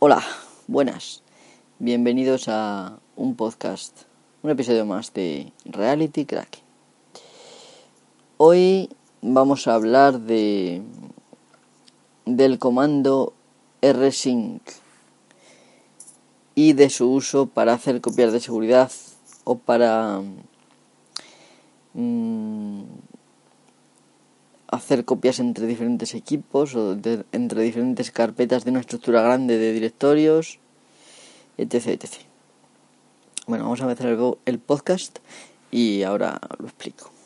Hola, buenas. Bienvenidos a un podcast, un episodio más de Reality Crack. Hoy vamos a hablar de del comando rsync y de su uso para hacer copias de seguridad o para mm, hacer copias entre diferentes equipos o entre diferentes carpetas de una estructura grande de directorios, etc. etc. Bueno, vamos a empezar el podcast y ahora lo explico.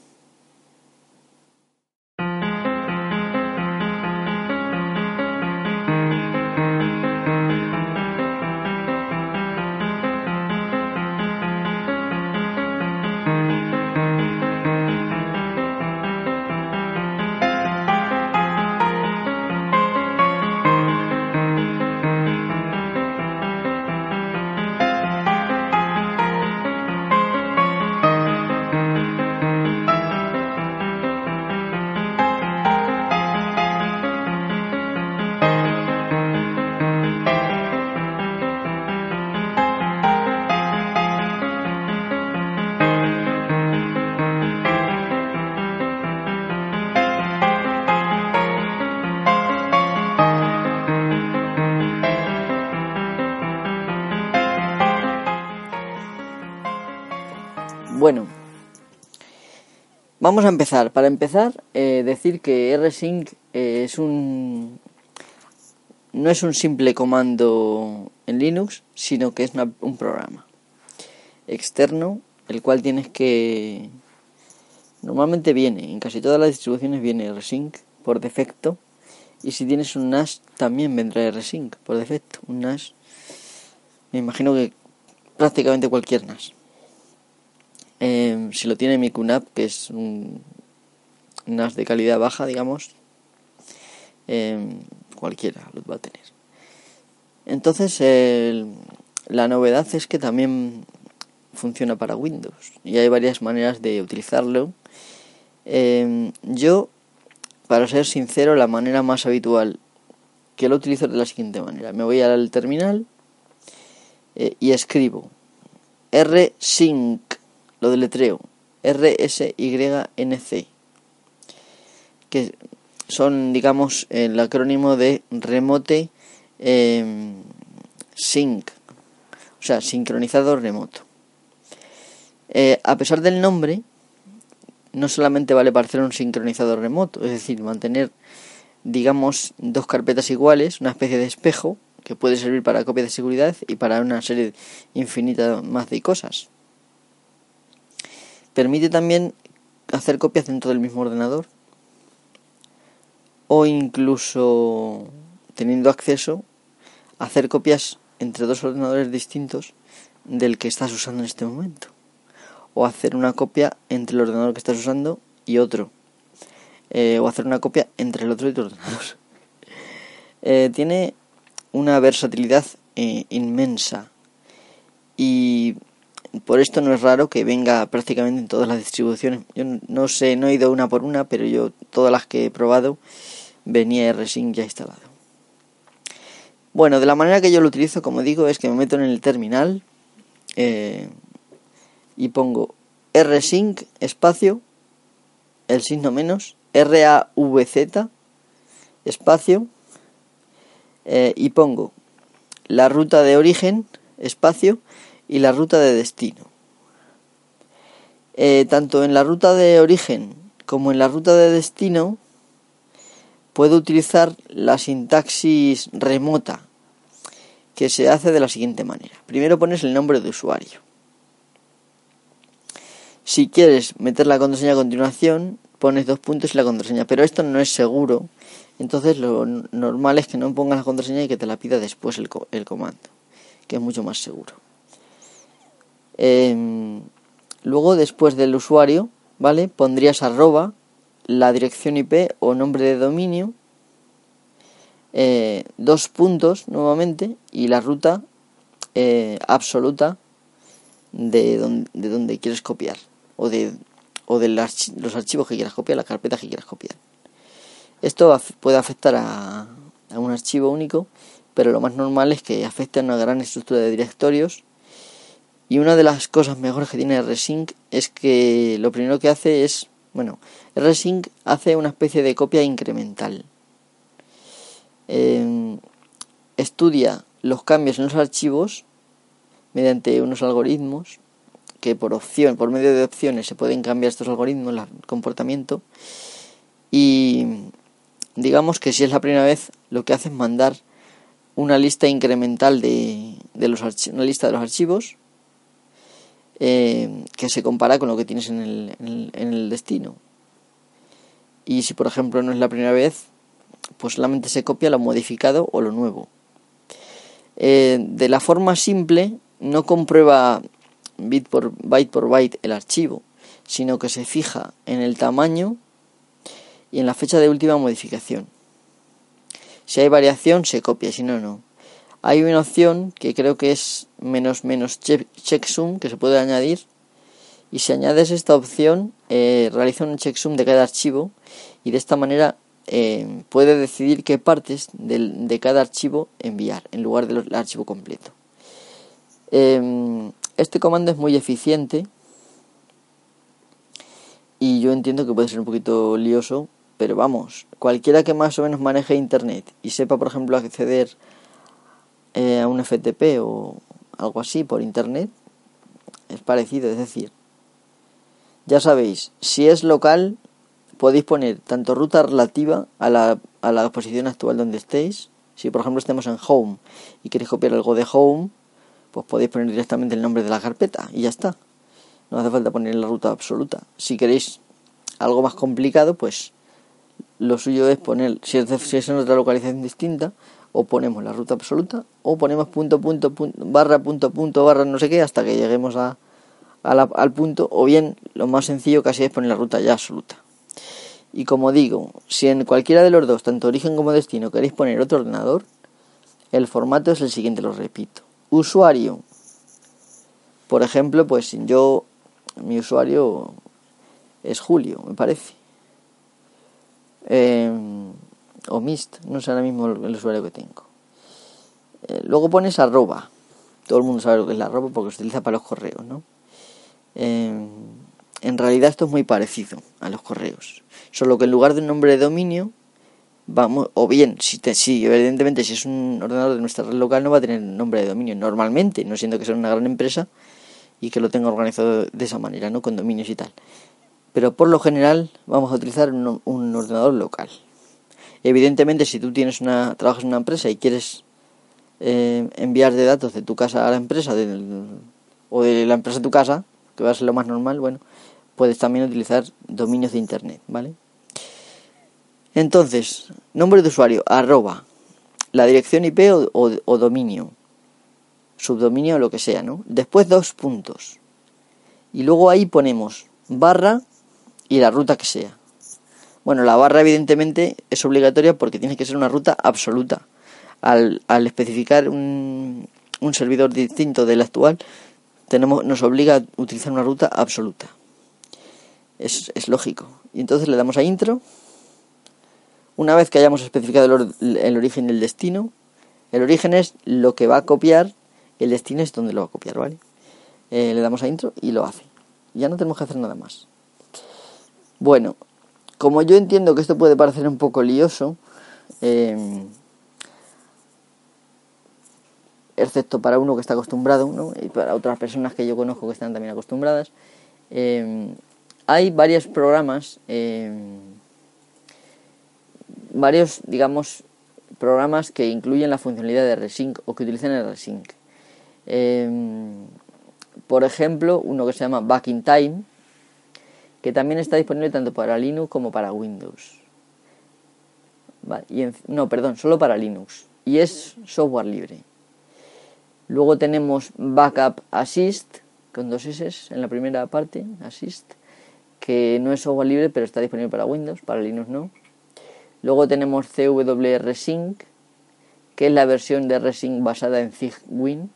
Vamos a empezar. Para empezar, eh, decir que rsync eh, es un no es un simple comando en Linux, sino que es un programa externo, el cual tienes que normalmente viene en casi todas las distribuciones viene rsync por defecto y si tienes un NAS también vendrá rsync por defecto. Un NAS, me imagino que prácticamente cualquier NAS. Em, si lo tiene mi QNAP, que es un NAS de calidad baja, digamos, em, cualquiera lo va a tener. Entonces, la novedad es que también funciona para Windows y hay varias maneras de utilizarlo. Em, yo, para ser sincero, la manera más habitual que lo utilizo es de la siguiente manera. Me voy al terminal eh, y escribo rsync lo deletreo. R-S-Y-N-C. Que son, digamos, el acrónimo de Remote em, Sync. O sea, sincronizado remoto. Eh, a pesar del nombre, no solamente vale para hacer un sincronizador remoto, es decir, mantener, digamos, dos carpetas iguales, una especie de espejo, que puede servir para copia de seguridad y para una serie infinita más de cosas. Permite también hacer copias dentro del mismo ordenador. O incluso teniendo acceso hacer copias entre dos ordenadores distintos del que estás usando en este momento. O hacer una copia entre el ordenador que estás usando y otro. Eh, o hacer una copia entre el otro y tu ordenador. Eh, tiene una versatilidad eh, inmensa. Y por esto no es raro que venga prácticamente en todas las distribuciones. Yo no sé, no he ido una por una, pero yo todas las que he probado venía rsync ya instalado. Bueno, de la manera que yo lo utilizo, como digo, es que me meto en el terminal eh, y pongo rsync espacio, el signo menos, R-A-V-Z espacio eh, y pongo la ruta de origen espacio y la ruta de destino. Eh, tanto en la ruta de origen como en la ruta de destino puedo utilizar la sintaxis remota que se hace de la siguiente manera. Primero pones el nombre de usuario. Si quieres meter la contraseña a continuación, pones dos puntos y la contraseña, pero esto no es seguro, entonces lo normal es que no pongas la contraseña y que te la pida después el, el comando, que es mucho más seguro. Em, luego, después del usuario, ¿vale? Pondrías arroba, la dirección IP o nombre de dominio, eh, dos puntos nuevamente y la ruta eh, absoluta de donde, de donde quieres copiar o de, o de los archivos que quieras copiar, la carpeta que quieras copiar. Esto puede afectar a, a un archivo único pero lo más normal es que afecte a una gran estructura de directorios. Y una de las cosas mejores que tiene rsync es que lo primero que hace es, bueno, rsync hace una especie de copia incremental. Em, estudia los cambios en los archivos mediante unos algoritmos que por opción, por medio de opciones se pueden cambiar estos algoritmos, el comportamiento y digamos que si es la primera vez lo que hace es mandar una lista incremental de, de los una lista de los archivos eh, que se compara con lo que tienes en el, en, el, destino. Y si por ejemplo no es la primera vez, pues solamente se copia lo modificado o lo nuevo. Eh, de la forma simple, no comprueba por byte por byte el archivo, sino que se fija en el tamaño y en la fecha de última modificación. Si hay variación, se copia, si no, no. Hay una opción que creo que es menos menos checksum que se puede añadir. Y si añades esta opción, eh, realiza un checksum de cada archivo y de esta manera eh, puede decidir qué partes de, cada archivo enviar en lugar del archivo completo. Em, este comando es muy eficiente y yo entiendo que puede ser un poquito lioso pero vamos, cualquiera que más o menos maneje Internet y sepa, por ejemplo, acceder eh, a un FTP o algo así por Internet, es parecido, es decir, ya sabéis, si es local, podéis poner tanto ruta relativa a la, a la posición actual donde estéis. Si por ejemplo estemos en Home y queréis copiar algo de Home, pues podéis poner directamente el nombre de la carpeta y ya está. No hace falta poner la ruta absoluta. Si queréis algo más complicado, pues lo suyo es poner, si es, si es en otra localización distinta, o ponemos la ruta absoluta, o ponemos punto, punto, punto, barra, punto, punto, barra, no sé qué, hasta que lleguemos a, al punto, o bien lo más sencillo casi es poner la ruta ya absoluta. Y como digo, si en cualquiera de los dos, tanto origen como destino, queréis poner otro ordenador, el formato es el siguiente, lo repito. Usuario. Por ejemplo, pues yo, mi usuario es Julio, me parece eh, o Mist, no sé ahora mismo el usuario que tengo. Eh, luego pones arroba, todo el mundo sabe lo que es la arroba porque se utiliza para los correos, ¿no? Eh, en realidad esto es muy parecido a los correos, solo que en lugar de un nombre de dominio, vamos, o bien, si, si evidentemente si es un ordenador de nuestra red local no va a tener nombre de dominio normalmente, no siendo que sea una gran empresa y que lo tenga organizado de esa manera, ¿no? Con dominios y tal pero por lo general vamos a utilizar un, ordenador local. Evidentemente, si tú tienes una, trabajas en una empresa y quieres eh, enviar de datos de tu casa a la empresa o de la empresa a tu casa, que va a ser lo más normal, bueno, puedes también utilizar dominios de internet, ¿vale? Entonces, nombre de usuario, arroba, la dirección IP o, o dominio, subdominio o lo que sea, ¿no? Después dos puntos. Y luego ahí ponemos barra y la ruta que sea. Bueno, la barra evidentemente es obligatoria porque tiene que ser una ruta absoluta. Al, al especificar un, un servidor distinto del actual, tenemos, nos obliga a utilizar una ruta absoluta. Es, es lógico. Y entonces le damos a intro. Una vez que hayamos especificado el, origen y el destino, el origen es lo que va a copiar, el destino es donde lo va a copiar, ¿vale? Eh, le damos a intro y lo hace. Ya no tenemos que hacer nada más. Bueno, como yo entiendo que esto puede parecer un poco lioso, em, excepto para uno que está acostumbrado, ¿no? y para otras personas que yo conozco que están también acostumbradas, em, hay varios programas, em, varios, digamos, programas que incluyen la funcionalidad de Resync o que utilizan el Resync. por ejemplo, uno que se llama Back in Time, que también está disponible tanto para Linux como para Windows. no, perdón, solo para Linux. Y es software libre. Luego tenemos Backup Assist, con dos S en la primera parte, Assist, que no es software libre, pero está disponible para Windows, para Linux no. Luego tenemos CWR Sync, que es la versión de Resync basada en ZigWin,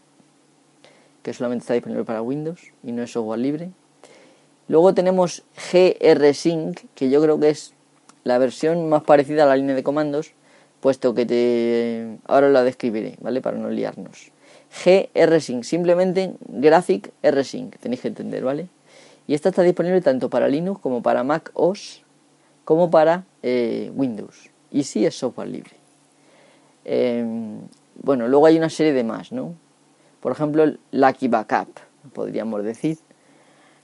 que solamente está disponible para Windows y no es software libre. Luego tenemos GRSync, que yo creo que es la versión más parecida a la línea de comandos, puesto que te... ahora la describiré, ¿vale? Para no liarnos. GRSync, simplemente Graphic RSync, tenéis que entender, ¿vale? Y esta está disponible tanto para Linux como para Mac OS, como para eh, Windows. Y sí es software libre. Em, bueno, luego hay una serie de más, ¿no? Por ejemplo, Lucky Backup, podríamos decir.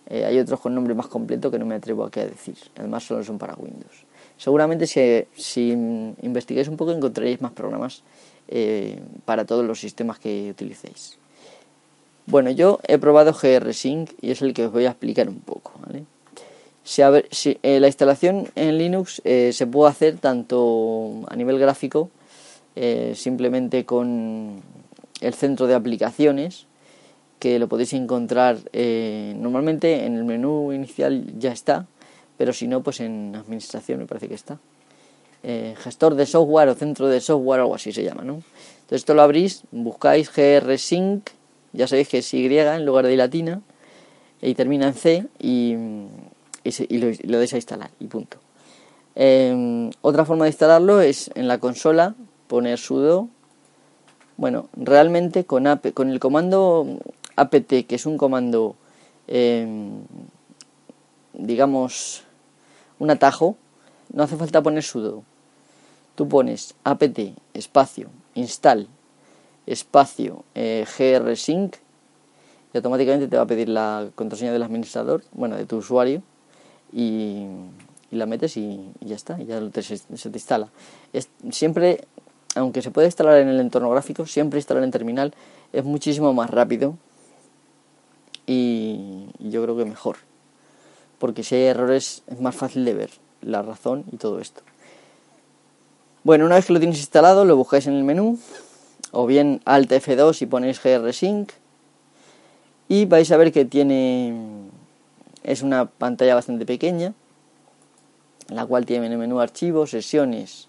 Eh, hay otros con nombre más completo que no me atrevo aquí a decir. Además, solo son para Windows. Seguramente si, si investigáis un poco encontraréis más programas eh, para todos los sistemas que utilicéis. Bueno, yo he probado GRSync y es el que os voy a explicar un poco. Eh, la instalación en Linux se puede hacer tanto a nivel gráfico, simplemente con el centro de aplicaciones, que lo podéis encontrar normalmente en el menú inicial ya está, pero si no, pues en administración me parece que está. Eh, gestor de software o centro de software, algo así se llama, ¿no? Entonces esto lo abrís, buscáis GRSync, ya sabéis que es Y en lugar de latina, y termina en C y, lo, lo deis a instalar y punto. Em, otra forma de instalarlo es en la consola poner sudo. Bueno, realmente con, con el comando apt, que es un comando, em, digamos, un atajo, no hace falta poner sudo. Tú pones apt espacio install espacio eh, grsync y automáticamente te va a pedir la contraseña del administrador, bueno, de tu usuario y, la metes y, ya está, y ya se, te instala. Es, siempre, aunque se puede instalar en el entorno gráfico, siempre instalar en terminal es muchísimo más rápido y yo creo que mejor, porque si hay errores es más fácil de ver la razón y todo esto. Bueno, una vez que lo tienes instalado, lo buscáis en el menú, o bien Alt F2 y ponéis GRSync, y vais a ver que tiene. Es una pantalla bastante pequeña, la cual tiene en el menú archivos, sesiones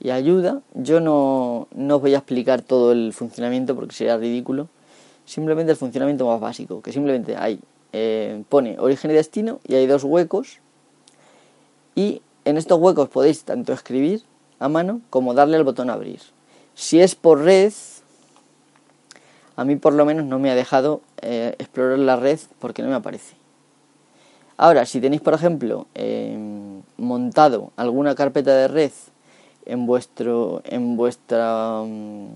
y ayuda. Yo no, no os voy a explicar todo el funcionamiento porque sería ridículo. Simplemente el funcionamiento más básico, que simplemente hay, eh, pone origen y destino y hay dos huecos y en estos huecos podéis tanto escribir a mano como darle al botón abrir. Si es por red, a mí por lo menos no me ha dejado eh, explorar la red porque no me aparece. Ahora, si tenéis, por ejemplo, em, montado alguna carpeta de red en vuestro en vuestra mm,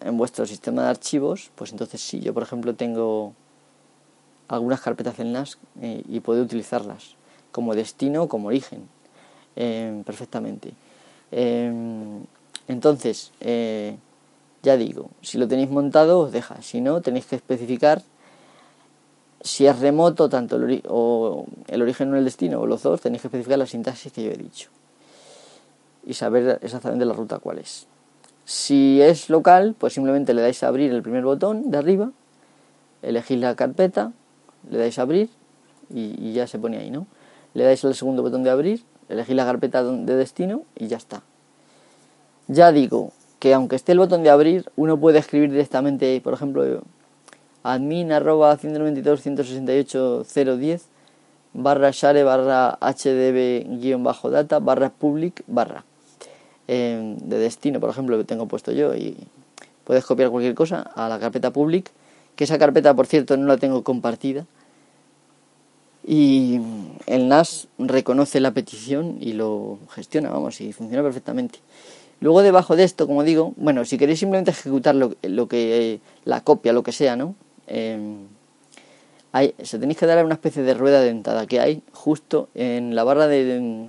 en vuestro sistema de archivos, pues entonces sí, yo por ejemplo tengo algunas carpetas en NAS eh, y puedo utilizarlas como destino, como origen, em, perfectamente. Em, entonces, eh, ya digo, si lo tenéis montado os deja, si no tenéis que especificar si es remoto tanto el, o el origen o el destino o los dos, tenéis que especificar la sintaxis que yo he dicho y saber exactamente la ruta cuál es. Si es local, pues simplemente le dais a abrir el primer botón de arriba, elegís la carpeta, le dais a abrir y, ya se pone ahí, ¿no? le dais al segundo botón de abrir, elegís la carpeta de destino y ya está. Ya digo que aunque esté el botón de abrir, uno puede escribir directamente, por ejemplo, admin arroba 192.168.010 barra share barra hdb guion bajo data barra public barra eh, de destino, por ejemplo, que tengo puesto yo y puedes copiar cualquier cosa a la carpeta public, que esa carpeta, por cierto, no la tengo compartida y el NAS reconoce la petición y lo gestiona, vamos, y funciona perfectamente. Luego debajo de esto, como digo, bueno, si queréis simplemente ejecutar lo, lo que la copia, lo que sea, ¿no? Eh, hay, se tenéis que dar a una especie de rueda dentada que hay justo en la barra de,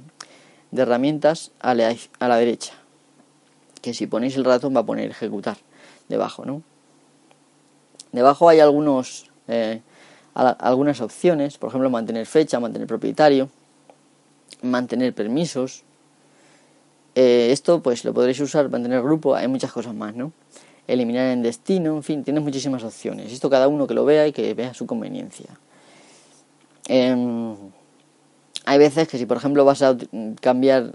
de herramientas a la, a la, derecha. Que si ponéis el ratón va a poner ejecutar debajo, ¿no? Debajo hay algunos eh, algunas opciones, por ejemplo, mantener fecha, mantener propietario, mantener permisos. Eh, esto pues lo podréis usar, mantener grupo, hay muchas cosas más, ¿no? Eliminar en destino, en fin, tienes muchísimas opciones. Esto cada uno que lo vea y que vea su conveniencia. Em, hay veces que si por ejemplo vas a cambiar,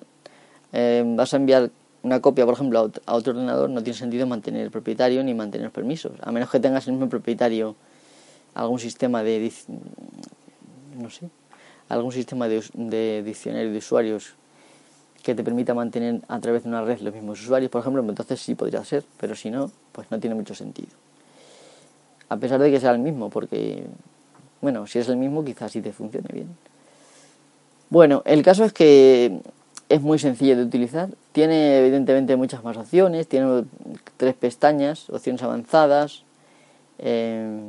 em, vas a enviar una copia, por ejemplo, a otro ordenador, no tiene sentido mantener el propietario ni mantener permisos, a menos que tengas el mismo propietario algún sistema de no sé algún sistema de, de diccionario de usuarios que te permita mantener a través de una red los mismos usuarios, por ejemplo, entonces sí podría ser, pero si no, pues no tiene mucho sentido. A pesar de que sea el mismo, porque, bueno, si es el mismo, quizás sí te funcione bien. Bueno, el caso es que es muy sencillo de utilizar. Tiene evidentemente muchas más opciones. Tiene tres pestañas, opciones avanzadas. Eh,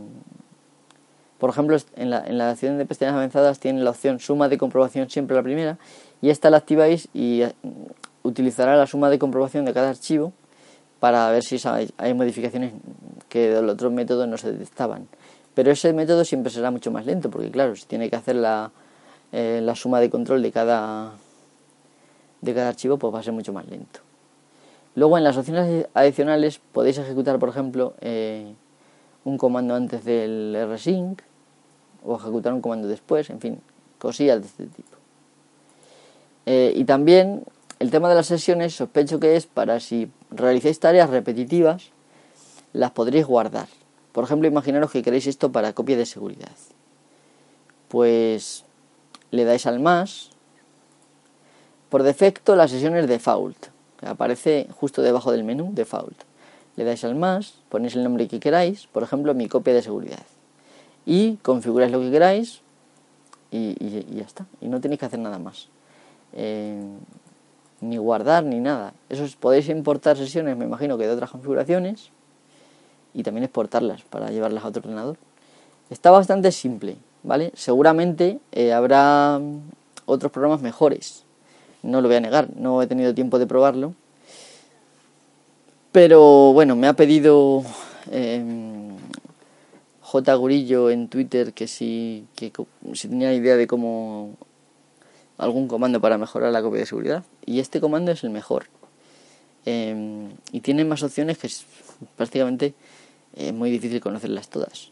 por ejemplo, en la, en la opción de pestañas avanzadas tiene la opción suma de comprobación siempre la primera. Y esta la activáis y eh, utilizará la suma de comprobación de cada archivo para ver si hay modificaciones que del otro método no se detectaban. Pero ese método siempre será mucho más lento, porque claro, si tiene que hacer la, eh, la suma de control de cada, de cada archivo, pues va a ser mucho más lento. Luego en las opciones adicionales podéis ejecutar, por ejemplo, eh, un comando antes del rsync o ejecutar un comando después, en fin, cosillas de este tipo. Eh, y también el tema de las sesiones sospecho que es para si realicéis tareas repetitivas, las podréis guardar. Por ejemplo, imaginaros que queréis esto para copia de seguridad. Pues le dais al más. Por defecto la sesión es default. Aparece justo debajo del menú default. Le dais al más, ponéis el nombre que queráis, por ejemplo mi copia de seguridad. Y configuráis lo que queráis y, ya está. Y no tenéis que hacer nada más. Eh, ni guardar ni nada. Eso podéis importar sesiones, me imagino que de otras configuraciones y también exportarlas para llevarlas a otro ordenador. Está bastante simple. ¿Vale? Seguramente eh, habrá otros programas mejores, no lo voy a negar, no he tenido tiempo de probarlo. Pero bueno, me ha pedido em, J. Gurillo en Twitter que si, que tenía idea de cómo algún comando para mejorar la copia de seguridad. Y este comando es el mejor. Em, y tiene más opciones que es prácticamente es muy difícil conocerlas todas.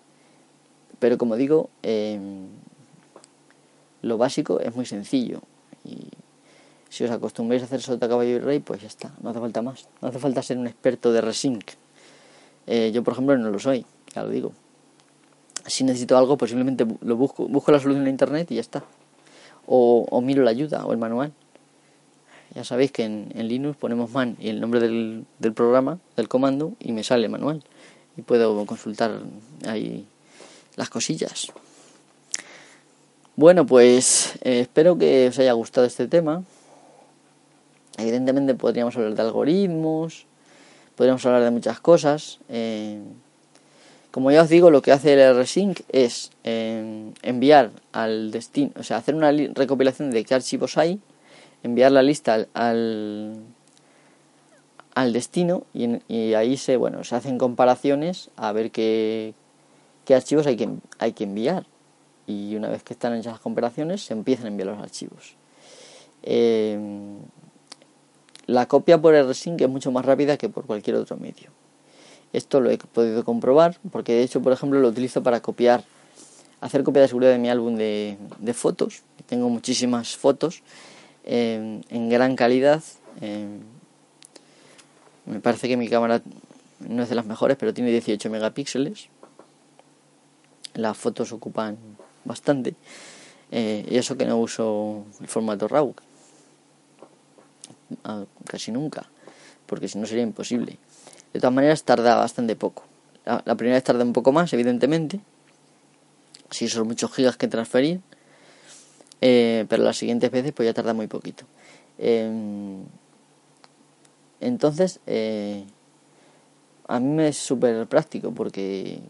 Pero como digo, em, lo básico es muy sencillo. Y si os acostumbráis a hacer sota, caballo y rey, pues ya está, no hace falta más. No hace falta ser un experto de resync. Eh, yo, por ejemplo, no lo soy, ya lo digo. Si necesito algo, pues simplemente lo busco, busco la solución en internet y ya está. O, miro la ayuda o el manual. Ya sabéis que en, Linux ponemos man y el nombre del, del programa, del comando, y me sale manual. Y puedo consultar ahí las cosillas. Bueno, pues eh, espero que os haya gustado este tema. Evidentemente podríamos hablar de algoritmos, podríamos hablar de muchas cosas. Eh, como ya os digo, lo que hace el rsync es eh, enviar al destino, o sea, hacer una recopilación de qué archivos hay, enviar la lista al, al, destino y, y, ahí se, bueno, se hacen comparaciones a ver qué, qué archivos hay que, hay que enviar. Y una vez que están hechas las comparaciones, se empiezan a enviar los archivos. Eh, la copia por rsync es mucho más rápida que por cualquier otro medio. Esto lo he podido comprobar porque de hecho, por ejemplo, lo utilizo para copiar, hacer copia de seguridad de mi álbum de, fotos. Tengo muchísimas fotos eh, en gran calidad. Eh, me parece que mi cámara no es de las mejores, pero tiene 18 megapíxeles las fotos ocupan bastante. Eh, y eso que no uso el formato RAW. Ah, casi nunca. Porque si no sería imposible. De todas maneras tarda bastante poco. La, primera vez tarda un poco más, evidentemente. Si son muchos gigas que transferir. Eh, pero las siguientes veces pues ya tarda muy poquito. Em, entonces, eh, a mí me es súper práctico porque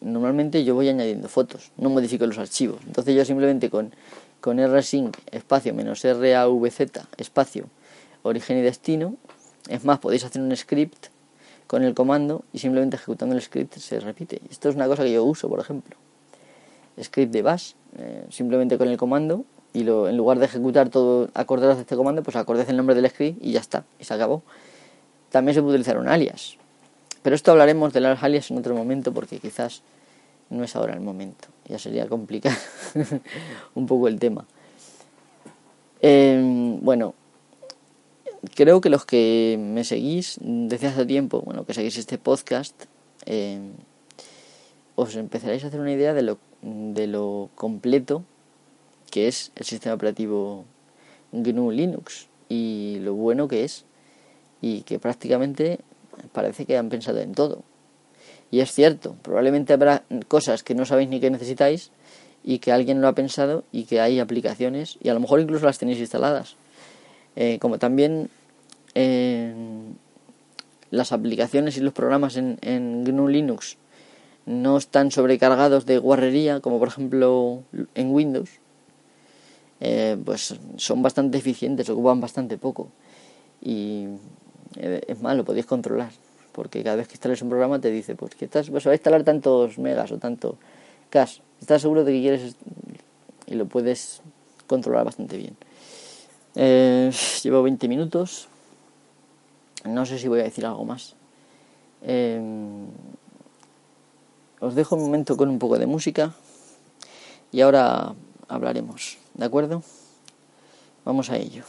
normalmente yo voy añadiendo fotos, no modifico los archivos. Entonces yo simplemente con, con rsync espacio menos ravz espacio origen y destino, es más, podéis hacer un script con el comando y simplemente ejecutando el script se repite. Esto es una cosa que yo uso, por ejemplo. Script de bash, eh, simplemente con el comando y lo, en lugar de ejecutar todo, acordaros de este comando, pues acordáis el nombre del script y ya está, y se acabó. También se puede utilizar un alias, pero esto hablaremos de las alias en otro momento porque quizás no es ahora el momento. Ya sería complicar un poco el tema. Em, bueno, creo que los que me seguís desde hace tiempo, bueno, que seguís este podcast, em, os empezaréis a hacer una idea de lo, de lo completo que es el sistema operativo GNU Linux. y lo bueno que es y que prácticamente parece que han pensado en todo. Y es cierto, probablemente habrá cosas que no sabéis ni que necesitáis y que alguien lo ha pensado y que hay aplicaciones y a lo mejor incluso las tenéis instaladas. Eh, como también eh, las aplicaciones y los programas en, GNU Linux no están sobrecargados de guarrería como por ejemplo en Windows, eh, pues son bastante eficientes, ocupan bastante poco y es más, lo podéis controlar porque cada vez que instales un programa te dice pues que estás, pues, va a instalar tantos megas o tanto cash. Estás seguro de que quieres y lo puedes controlar bastante bien. Eh, llevo 20 minutos. No sé si voy a decir algo más. Eh, os dejo un momento con un poco de música y ahora hablaremos. ¿De acuerdo? Vamos a ello.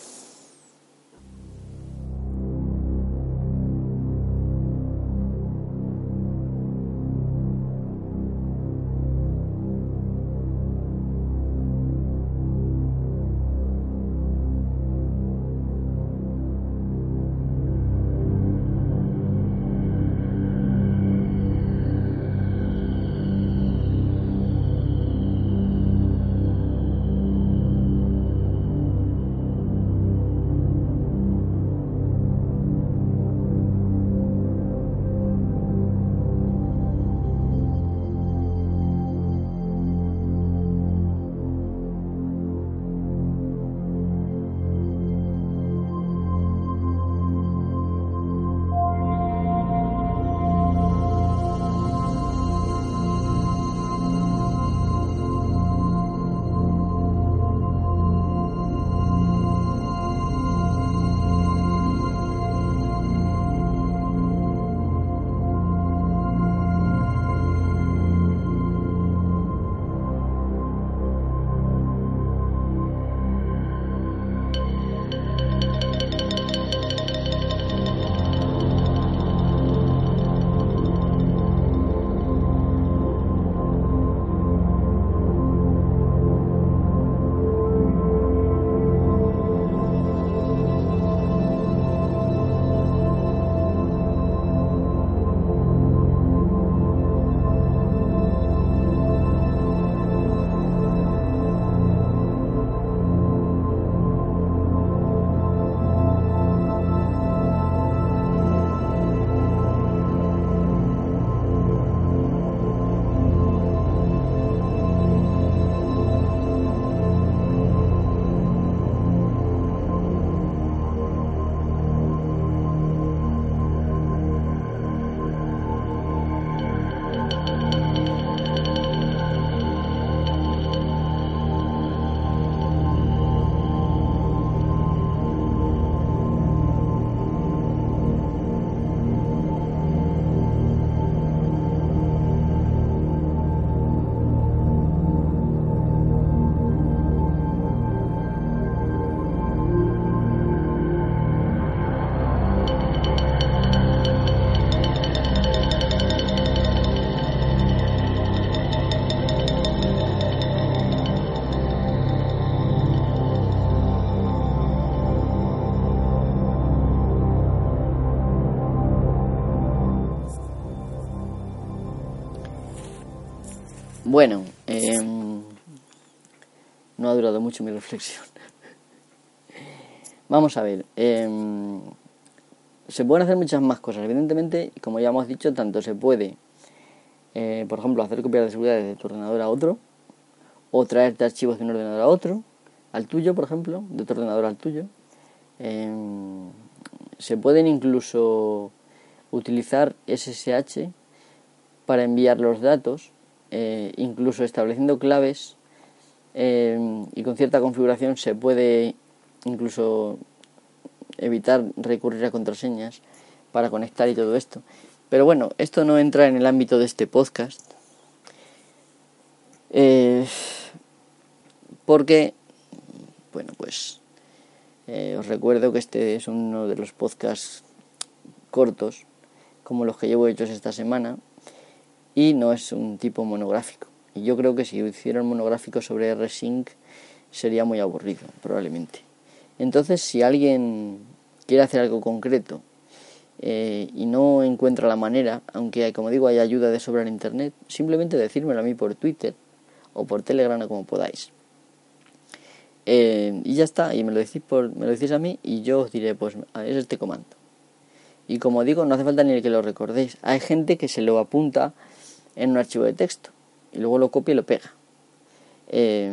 Bueno, em, no ha durado mucho mi reflexión. Vamos a ver. Em, se pueden hacer muchas más cosas. Evidentemente, como ya hemos dicho, tanto se puede, eh, por ejemplo, hacer copias de seguridad de tu ordenador a otro, o traerte archivos de un ordenador a otro, al tuyo, por ejemplo, de tu ordenador al tuyo. Em, se pueden incluso utilizar SSH para enviar los datos eh, incluso estableciendo claves eh, y con cierta configuración se puede incluso evitar recurrir a contraseñas para conectar y todo esto. Pero bueno, esto no entra en el ámbito de este podcast. Eh, porque, bueno, pues os recuerdo que este es uno de los podcasts cortos, como los que llevo hechos esta semana, y no es un tipo monográfico. Y yo creo que si hiciera un monográfico sobre R-Sync sería muy aburrido, probablemente. Entonces, si alguien quiere hacer algo concreto eh, y no encuentra la manera, aunque como digo hay ayuda de sobra en internet, simplemente decírmelo a mí por Twitter o por Telegram como podáis. Eh, y ya está, y me lo decís por, me lo decís a mí y yo os diré, pues es este comando. Y como digo, no hace falta ni que lo recordéis. Hay gente que se lo apunta en un archivo de texto y luego lo copia y lo pega. Eh,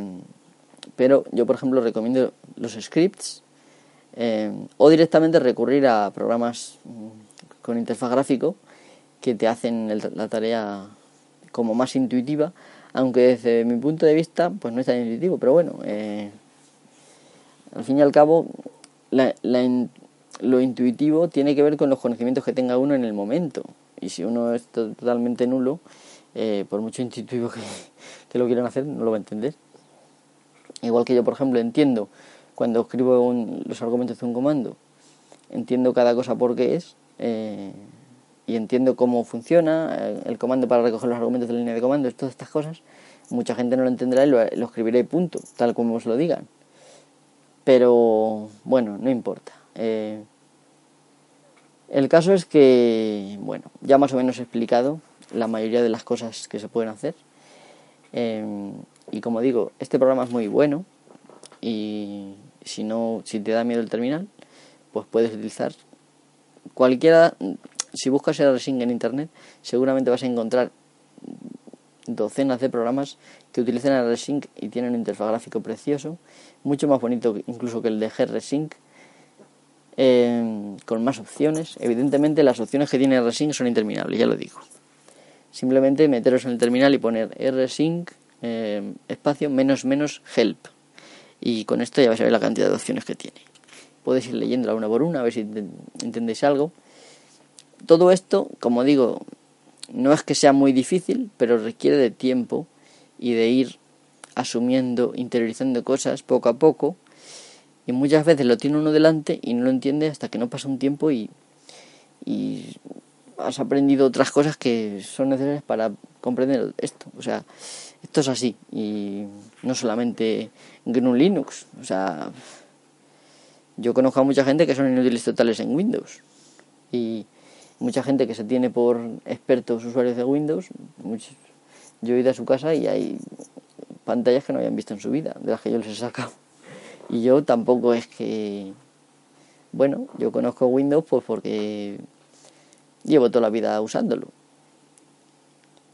pero yo, por ejemplo, recomiendo los scripts eh, o directamente recurrir a programas mm, con interfaz gráfico que te hacen la tarea como más intuitiva, aunque desde mi punto de vista pues no es tan intuitivo, pero bueno, eh, al fin y al cabo lo intuitivo tiene que ver con los conocimientos que tenga uno en el momento y si uno es totalmente nulo, eh, por mucho intuitivo que, lo quieran hacer, no lo va a entender. Igual que yo, por ejemplo, entiendo cuando escribo los argumentos de un comando, entiendo cada cosa por qué es eh, y entiendo cómo funciona eh, el comando para recoger los argumentos de la línea de comando, todas estas cosas. Mucha gente no lo entenderá y lo, escribiré punto, tal como os lo digan. Pero bueno, no importa. El caso es que, bueno, ya más o menos he explicado la mayoría de las cosas que se pueden hacer. y como digo, este programa es muy bueno y si no, si te da miedo el terminal, pues puedes utilizar cualquiera, si buscas el Rsync en internet, seguramente vas a encontrar docenas de programas que utilizan el Rsync y tienen un interfaz gráfico precioso, mucho más bonito incluso que el de GRSync, eh, con más opciones. Evidentemente las opciones que tiene Rsync son interminables, ya lo digo. Simplemente meteros en el terminal y poner rsync eh, espacio menos menos help y con esto ya vais a ver la cantidad de opciones que tiene. Podéis ir leyéndola una por una, a ver si entendéis algo. Todo esto, como digo, no es que sea muy difícil, pero requiere de tiempo y de ir asumiendo, interiorizando cosas poco a poco. Y muchas veces lo tiene uno delante y no lo entiende hasta que no pasa un tiempo y, y has aprendido otras cosas que son necesarias para comprender esto. O sea, esto es así. Y no solamente GNU Linux. O sea, yo conozco a mucha gente que son inútiles totales en Windows. Y mucha gente que se tiene por expertos usuarios de Windows. yo he ido a su casa y hay pantallas que no habían visto en su vida, de las que yo les he sacado. Y yo tampoco es que... Bueno, yo conozco Windows pues porque llevo toda la vida usándolo.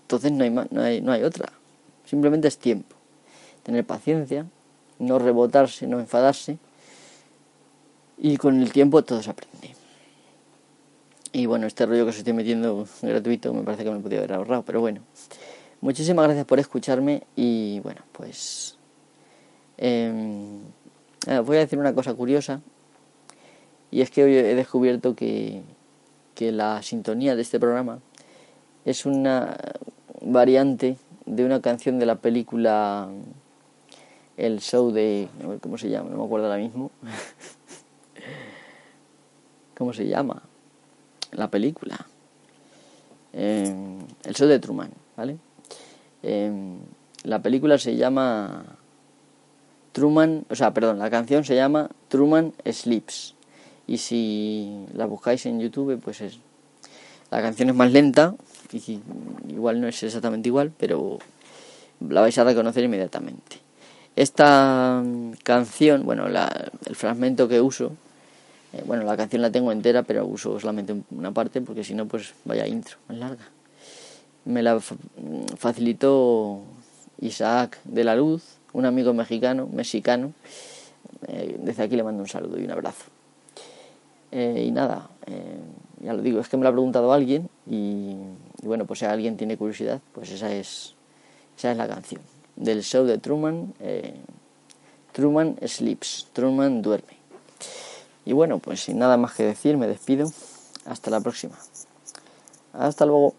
Entonces no hay, no hay, no hay otra. Simplemente es tiempo. Tener paciencia, no rebotarse, no enfadarse. Y con el tiempo todo se aprende. Y bueno, este rollo que os estoy metiendo gratuito me parece que me podía haber ahorrado, pero bueno. Muchísimas gracias por escucharme y bueno, pues... Em, voy a decir una cosa curiosa. Y es que hoy he descubierto que, que la sintonía de este programa es una variante de una canción de la película El Show de... ¿Cómo se llama? No me acuerdo ahora mismo. ¿Cómo se llama? La película. Eh, el Show de Truman, ¿vale? Eh, la película se llama Truman, o sea, perdón, la canción se llama Truman Sleeps. Y si la buscáis en YouTube, pues es. La canción es más lenta, y igual no es exactamente igual, pero la vais a reconocer inmediatamente. Esta mm, canción, bueno, la, el fragmento que uso, eh, bueno, la canción la tengo entera, pero uso solamente una parte porque si no, pues vaya intro, más larga. Me la mm, facilitó Isaac de la Luz, un amigo mexicano, mexicano. Eh, desde aquí le mando un saludo y un abrazo. Eh, y nada, ya lo digo, es que me lo ha preguntado alguien y, bueno, pues si alguien tiene curiosidad, pues esa es, esa es la canción del show de Truman. Eh, Truman Sleeps, Truman duerme. Y bueno, pues sin nada más que decir, me despido. Hasta la próxima. Hasta luego.